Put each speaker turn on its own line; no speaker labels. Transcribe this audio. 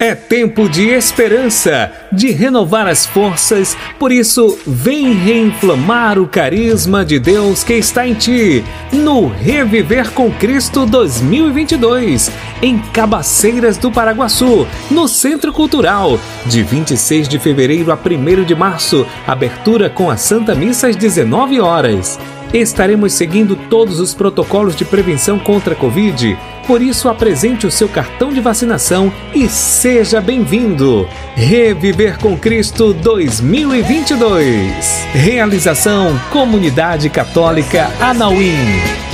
É tempo de esperança, de renovar as forças, por isso, vem reinflamar o carisma de Deus que está em ti, no Reviver com Cristo 2022, em Cabaceiras do Paraguaçu, no Centro Cultural, de 26 de fevereiro a 1 de março, abertura com a Santa Missa às 19 horas. Estaremos seguindo todos os protocolos de prevenção contra a Covid. Por isso, apresente o seu cartão de vacinação e seja bem-vindo. Reviver com Cristo 2022. Realização Comunidade Católica Anauim.